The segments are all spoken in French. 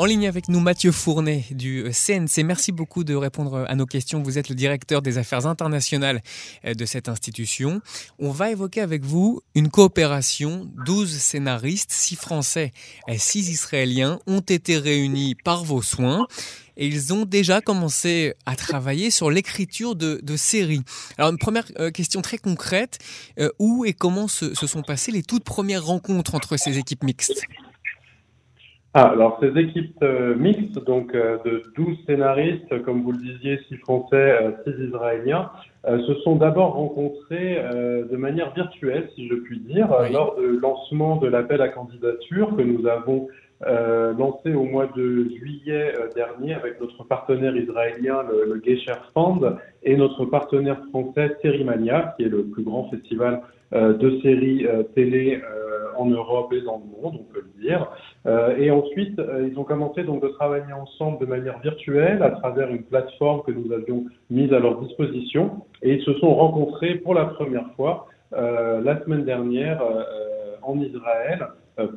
En ligne avec nous, Mathieu Fournet du CNC. Merci beaucoup de répondre à nos questions. Vous êtes le directeur des affaires internationales euh, de cette institution. On va évoquer avec vous une coopération. 12 scénaristes, 6 Français et 6 Israéliens ont été réunis par vos soins et ils ont déjà commencé à travailler sur l'écriture de, séries. Alors une première euh, question très concrète, euh, où et comment se sont passées les toutes premières rencontres entre ces équipes mixtes? Ah, alors ces équipes euh, mixtes, donc euh, de 12 scénaristes, comme vous le disiez, 6 Français, 6 euh, Israéliens, se sont d'abord rencontrés de manière virtuelle, si je puis dire, lors du lancement de l'appel à candidature que nous avons lancé au mois de juillet dernier avec notre partenaire israélien, le, le Gesher Fund, et notre partenaire français, Sérimania, qui est le plus grand festival de séries télé en Europe et dans le monde, on peut le dire. Euh, et ensuite, euh, ils ont commencé donc de travailler ensemble de manière virtuelle à travers une plateforme que nous avions mise à leur disposition. Et ils se sont rencontrés pour la première fois euh, la semaine dernière en Israël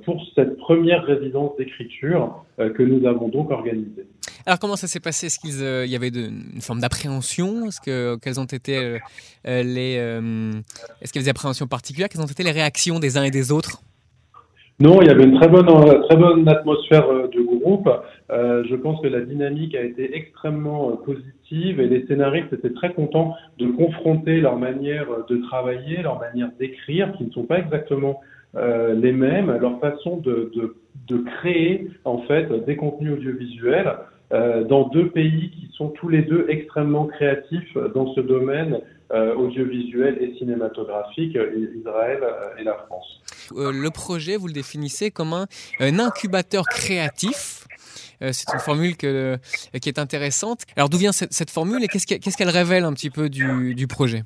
pour cette première résidence d'écriture que nous avons donc organisée. Alors comment ça s'est passé? Est-ce qu'il y avait une forme d'appréhension? Est-ce que quelles ont été les Est-ce qu'il y avait des appréhensions particulières? Quelles ont été les réactions des uns et des autres? Non, il y avait une très bonne, très bonne atmosphère euh, de groupe. Euh, je pense que la dynamique a été extrêmement euh, positive et les scénaristes étaient très contents de confronter leur manière de travailler, leur manière d'écrire, qui ne sont pas exactement euh, les mêmes, leur façon de, de, de, créer en fait des contenus audiovisuels euh, dans deux pays qui sont tous les deux extrêmement créatifs dans ce domaine euh, audiovisuel et cinématographique, Israël et la France. Euh, le projet, vous le définissez comme un, incubateur créatif. Euh, c'est une formule que, qui est intéressante. Alors d'où vient cette, formule et qu'est-ce qu'elle révèle un petit peu du, projet?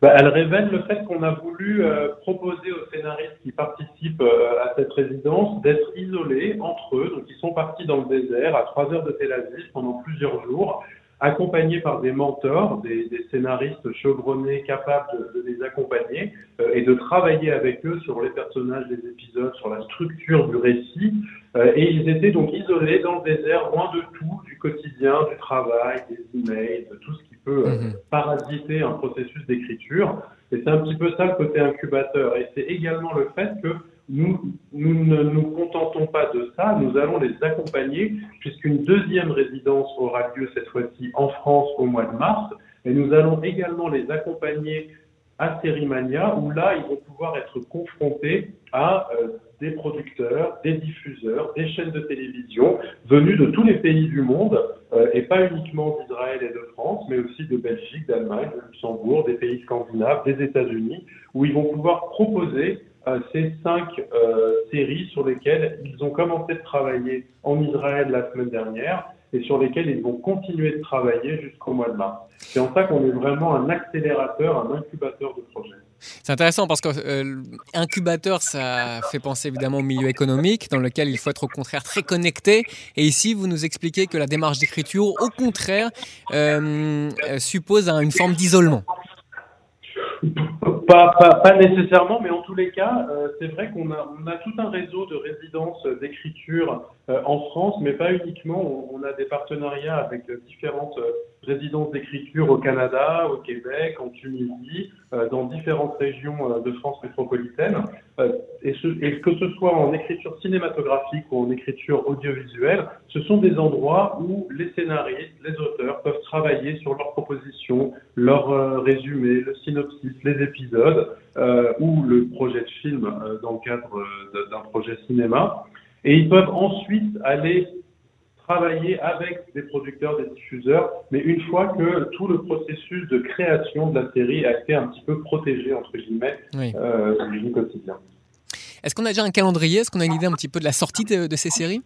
Bah, Elle révèle le fait qu'on a voulu euh, proposer aux scénaristes qui participent à cette résidence d'être isolés entre eux. Donc ils sont partis dans le désert à 3 heures de Tel Aviv pendant plusieurs jours accompagnés par des mentors, des, des scénaristes chevronnés capables de, de les accompagner euh, et de travailler avec eux sur les personnages des épisodes, sur la structure du récit. Euh, et ils étaient donc isolés dans le désert, loin de tout, du quotidien, du travail, des emails, de tout ce qui peut euh, mhm. parasiter un processus d'écriture. Et c'est un petit peu ça le côté incubateur. Et c'est également le fait que nous, ne nous contentons pas de ça, nous allons les accompagner puisqu'une deuxième résidence aura lieu cette fois-ci en France au mois de mars. Et nous allons également les accompagner à Sérimania où là, ils vont pouvoir être confrontés à euh, des producteurs, des diffuseurs, des chaînes de télévision venus de tous les pays du monde euh, et pas uniquement d'Israël et de France, mais aussi de Belgique, d'Allemagne, de Luxembourg, des pays scandinaves, des États-Unis, où ils vont pouvoir proposer ces cinq euh, séries sur lesquelles ils ont commencé de travailler en Israël la semaine dernière et sur lesquelles ils vont continuer de travailler jusqu'au mois de mars. C'est en ça qu'on est vraiment un accélérateur, un incubateur de projets. C'est intéressant parce que euh, incubateur, ça fait penser évidemment au milieu économique dans lequel il faut être au contraire très connecté. Et ici, vous nous expliquez que la démarche d'écriture, au contraire, suppose une forme d'isolement. Pas, pas, pas, nécessairement, mais en tous les cas, euh, c'est vrai qu'on a, tout un réseau de résidences d'écriture euh, en France, mais pas uniquement. On, a des partenariats avec différentes euh, résidences d'écriture au Canada, au Québec, en Tunisie, dans différentes régions de France métropolitaine. Et, et, que ce soit en écriture cinématographique ou en écriture audiovisuelle, ce sont des endroits où les scénaristes, les auteurs peuvent travailler sur leurs propositions, leurs résumés, le synopsis, les épisodes ou le projet de film dans le cadre d'un projet cinéma. Et ils peuvent ensuite aller travailler avec des producteurs, des diffuseurs, mais une fois que tout le processus de création de la série a été un petit peu protégé, entre guillemets, euh, du quotidien. Est-ce qu'on a déjà un calendrier? Est-ce qu'on a une idée un petit peu de la sortie de, ces séries?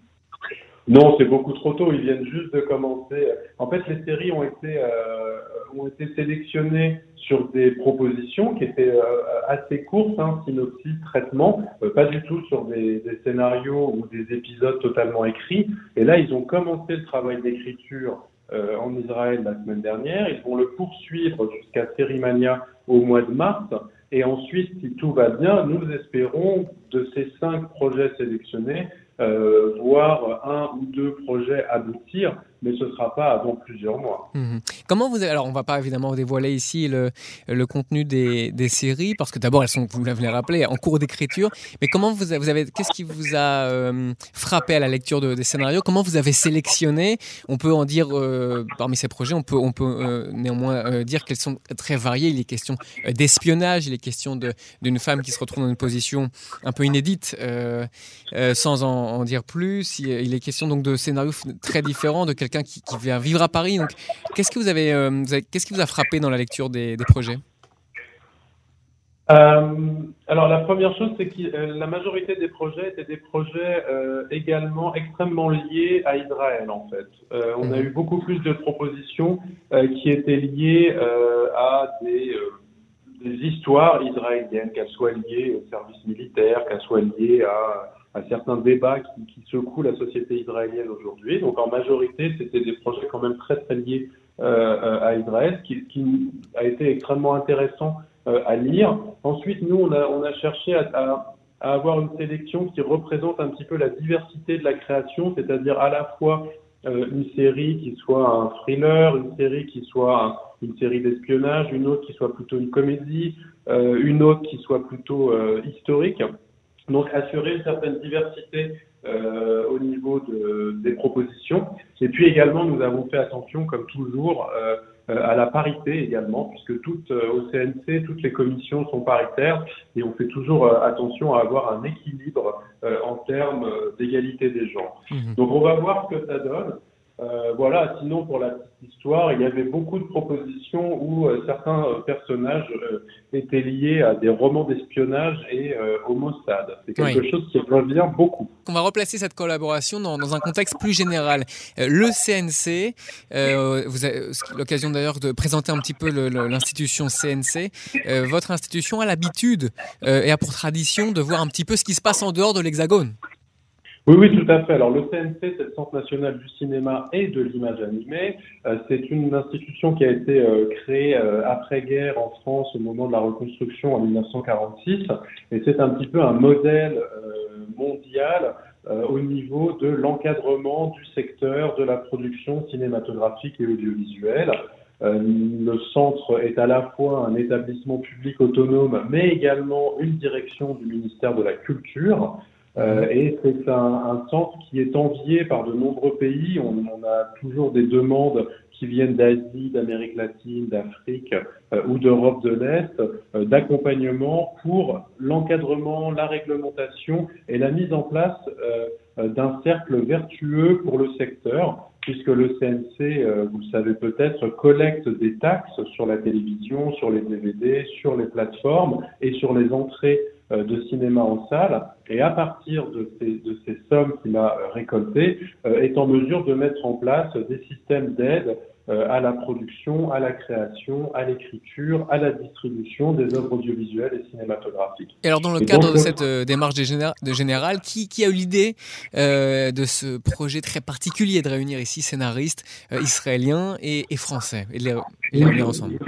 Non, c'est beaucoup trop tôt. Ils viennent juste de commencer. En fait, les séries ont été euh, ont été sélectionnées sur des propositions qui étaient euh, assez courtes, hein, synopsis, traitement, euh, pas du tout sur des, des, scénarios ou des épisodes totalement écrits. Et là, ils ont commencé le travail d'écriture en Israël la semaine dernière. Ils vont le poursuivre jusqu'à Sérimania au mois de mars. Et ensuite, si tout va bien, nous espérons de ces cinq projets sélectionnés, euh, voir un ou deux projets aboutir mais ce ne sera pas avant plusieurs mois. Mhm. Comment vous alors on va pas évidemment dévoiler ici le, le contenu des, des, séries parce que d'abord elles sont, vous l'avez rappelé, en cours d'écriture. Mais comment vous vous avez qu'est-ce qui vous a euh, frappé à la lecture de, des scénarios? Comment vous avez sélectionné? On peut en dire euh, parmi ces projets, on peut, on peut euh, néanmoins dire qu'elles sont très variées. Il est question d'espionnage, il est question d'une femme qui se retrouve dans une position un peu inédite, sans en, dire plus. Il, est question donc de scénarios très différents, de quelqu'un qui, vient vivre à Paris. Donc, qu'est-ce que vous avez, euh, qu'est-ce qui vous a frappé dans la lecture des, projets? Euh, alors la première chose, c'est que euh, la majorité des projets étaient des projets également extrêmement liés à Israël en fait. on a mhm. eu beaucoup plus de propositions qui étaient liées à des, des histoires israéliennes, qu'elles soient liées au service militaire, qu'elles soient liées à certains débats qui, secouent la société israélienne aujourd'hui. Donc en majorité, c'était des projets quand même très très liés euh, à Israël, qui, qui, a été extrêmement intéressant euh, à lire. Ensuite, nous, on a, cherché à, avoir une sélection qui représente un petit peu la diversité de la création, c'est-à-dire à la fois euh, une série qui soit un thriller, une série qui soit une série d'espionnage, une autre qui soit plutôt une comédie, une autre qui soit plutôt historique. Donc assurer une certaine diversité euh, au niveau de, des propositions. Et puis également, nous avons fait attention, comme toujours, euh, euh à la parité également, puisque toutes, euh, au CNC, toutes les commissions sont paritaires et on fait toujours euh, attention à avoir un équilibre en termes d'égalité des genres. Mmh. Donc on va voir ce que ça donne. Euh, voilà, sinon pour la petite histoire, il y avait beaucoup de propositions où euh, certains euh, personnages étaient liés à des romans d'espionnage et au Mossad. C'est quelque chose qui revient beaucoup. On va replacer cette collaboration dans, dans un contexte plus général. le CNC, vous avez l'occasion d'ailleurs de présenter un petit peu l'institution CNC. votre institution a l'habitude et a pour tradition de voir un petit peu ce qui se passe en dehors de l'Hexagone. Oui, oui, tout à fait. Alors le CNC, c'est le Centre national du cinéma et de l'image animée. Euh, c'est une institution qui a été euh, créée euh, après-guerre en France au moment de la reconstruction en 1946. Et c'est un petit peu un modèle mondial au niveau de l'encadrement du secteur de la production cinématographique et audiovisuelle. le centre est à la fois un établissement public autonome, mais également une direction du ministère de la Culture. Euh, et c'est un, un, centre qui est envié par de nombreux pays. On, on a toujours des demandes qui viennent d'Asie, d'Amérique latine, d'Afrique euh, ou d'Europe de l'Est, euh, d'accompagnement pour l'encadrement, la réglementation et la mise en place d'un cercle vertueux pour le secteur, puisque le CNC, vous le savez peut-être, collecte des taxes sur la télévision, sur les DVD, sur les plateformes et sur les entrées de cinéma en salle. Et à partir de ces, de ces sommes qu'il a euh, récoltées, euh, est en mesure de mettre en place des systèmes d'aide à la production, à la création, à l'écriture, à la distribution des œuvres audiovisuelles et cinématographiques. Et alors dans le cadre de cette démarche de, Général, qui, qui, a eu l'idée de ce projet très particulier de réunir ici scénaristes israéliens et, et français et de les, les réunir ensemble?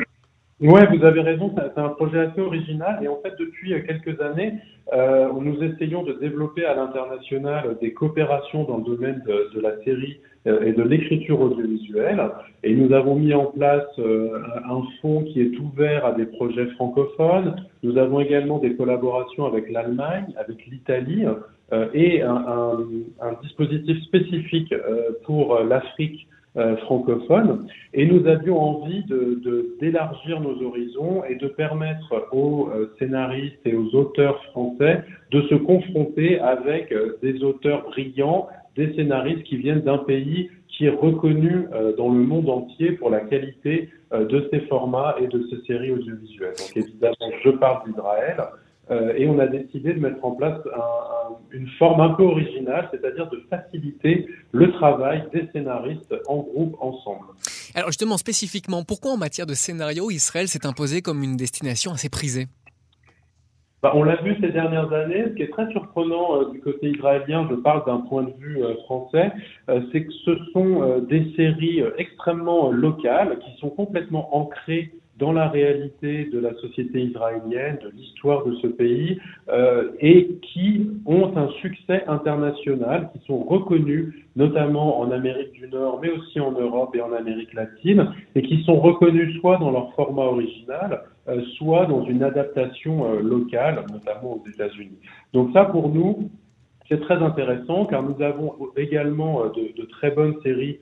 Oui, vous avez raison, c'est un projet assez original et en fait depuis quelques années, euh, nous essayons de développer à l'international des coopérations dans le domaine de, la série euh, et de l'écriture audiovisuelle et nous avons mis en place euh, un fonds qui est ouvert à des projets francophones. Nous avons également des collaborations avec l'Allemagne, avec l'Italie euh, et un, un, un, dispositif spécifique euh, pour l'Afrique euh, francophone. Et nous avions envie de, d'élargir nos horizons et de permettre aux euh, scénaristes et aux auteurs français de se confronter avec euh, des auteurs brillants, des scénaristes qui viennent d'un pays qui est reconnu dans le monde entier pour la qualité de ses formats et de ses séries audiovisuelles. Donc évidemment, je parle d'Israël. Euh, et on a décidé de mettre en place une forme un peu originale, c'est-à-dire de faciliter le travail des scénaristes en groupe ensemble. Alors justement, spécifiquement, pourquoi en matière de scénario, Israël s'est imposé comme une destination assez prisée? Bah, on l'a vu ces dernières années. Ce qui est très surprenant euh, du côté israélien, je parle d'un point de vue euh, français, euh, c'est que ce sont des séries extrêmement locales qui sont complètement ancrées dans la réalité de la société israélienne, de l'histoire de ce pays, euh, et qui ont un succès international, qui sont reconnus notamment en Amérique du Nord, mais aussi en Europe et en Amérique latine, et qui sont reconnus soit dans leur format original, euh, soit dans une adaptation euh, locale, notamment aux États-Unis. Donc ça, pour nous, c'est très intéressant, car nous avons également de, de très bonnes séries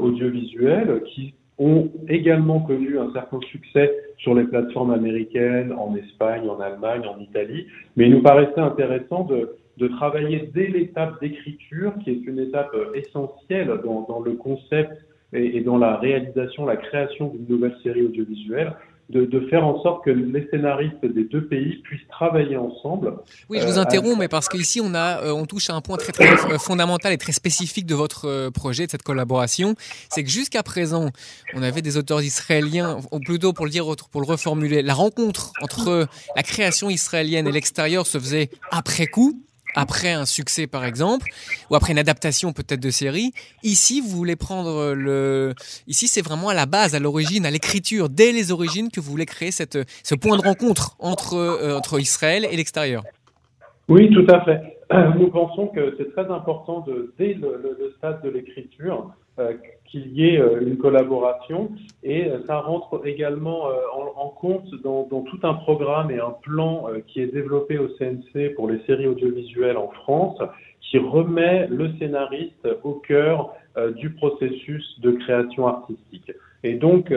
audiovisuelles qui ont également connu un certain succès sur les plateformes américaines, en Espagne, en Allemagne, en Italie. Mais il nous paraissait intéressant de, travailler dès l'étape d'écriture, qui est une étape essentielle dans, dans le concept et, et, dans la réalisation, la création d'une nouvelle série audiovisuelle, de, de, faire en sorte que les scénaristes des deux pays puissent travailler ensemble. Oui, je vous euh, interromps, mais parce qu'ici on a, euh, on touche à un point très très euh, fondamental et très spécifique de votre projet, de cette collaboration, c'est que jusqu'à présent, on avait des auteurs israéliens, ou plutôt pour le dire, pour le reformuler, la rencontre entre la création israélienne et l'extérieur se faisait après coup après un succès par exemple, ou après une adaptation peut-être de série. Ici, vous voulez prendre le... Ici, c'est vraiment à la base, à l'origine, à l'écriture, dès les origines, que vous voulez créer ce point de rencontre entre, euh, entre Israël et l'extérieur. Oui, tout à fait. Nous pensons que c'est très important, de, dès le, le stade de l'écriture, euh, qu'il y ait euh, une collaboration et euh, ça rentre également en, compte dans, dans, tout un programme et un plan qui est développé au CNC pour les séries audiovisuelles en France qui remet le scénariste au cœur du processus de création artistique. Et donc,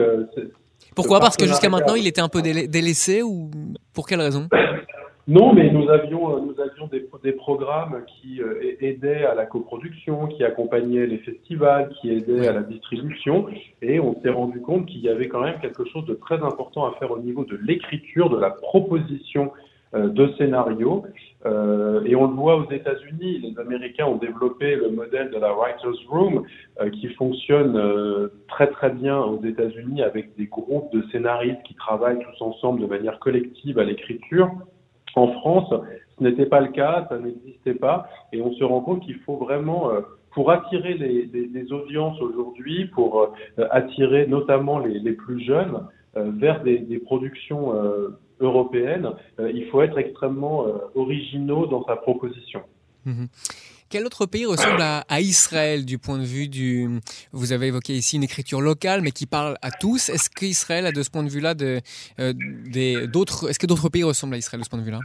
pourquoi? Parce que jusqu'à maintenant, il était un peu délaissé ou pour quelle raison? non, mais nous avions, euh, nous avions des, des programmes qui euh, aidaient à la coproduction, qui accompagnaient les festivals, qui aidaient à la distribution, et on s'est rendu compte qu'il y avait quand même quelque chose de très important à faire au niveau de l'écriture, de la proposition euh, de scénario. Euh, et on le voit aux États-Unis, les Américains ont développé le modèle de la Writers Room euh, qui fonctionne très très bien aux États-Unis avec des groupes de scénaristes qui travaillent tous ensemble de manière collective à l'écriture. En France, ce n'était pas le cas, ça n'existait pas, et on se rend compte qu'il faut vraiment, euh, pour attirer les, audiences aujourd'hui, pour euh, attirer notamment les, plus jeunes euh, vers des, des productions européennes, il faut être extrêmement originaux dans sa proposition. Mmh quel autre pays ressemble à, Israël du point de vue du... Vous avez évoqué ici une écriture locale, mais qui parle à tous. Est-ce qu'Israël a de ce point de vue-là euh, d'autres... Est-ce que d'autres pays ressemblent à Israël de ce point de vue-là?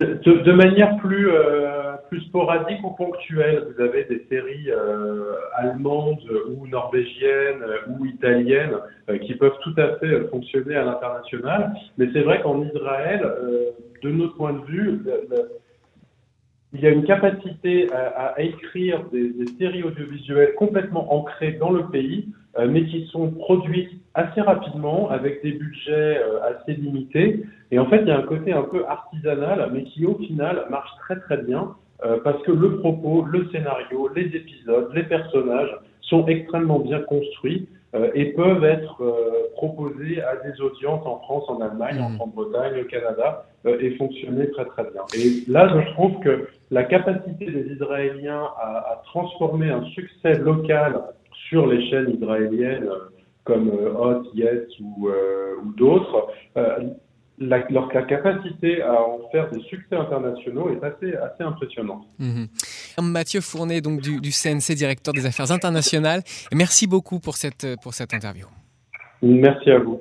De, manière plus, euh, plus sporadique ou ponctuelle, vous avez des séries euh, allemandes ou norvégiennes ou italiennes qui peuvent tout à fait fonctionner à l'international. Mais c'est vrai qu'en Israël, de notre point de vue, il y a une capacité à, écrire des, séries audiovisuelles complètement ancrées dans le pays, euh, mais qui sont produites assez rapidement avec des budgets euh, assez limités. Et en fait, il y a un côté un peu artisanal, mais qui au final marche très très bien euh, parce que le propos, le scénario, les épisodes, les personnages sont extrêmement bien construits et peuvent être euh, proposés à des audiences en France, en Allemagne, en mmh. Grande-Bretagne, au Canada, euh, et fonctionner très très bien. Et là, je trouve que la capacité des Israéliens à, à transformer un succès local sur les chaînes israéliennes comme Hot, Yes ou, ou d'autres, la, leur capacité à en faire des succès internationaux est assez, assez impressionnante. Mmh. Mathieu Fournet, donc du, du, CNC, directeur des affaires internationales. Merci beaucoup pour cette, pour cette interview. Merci à vous.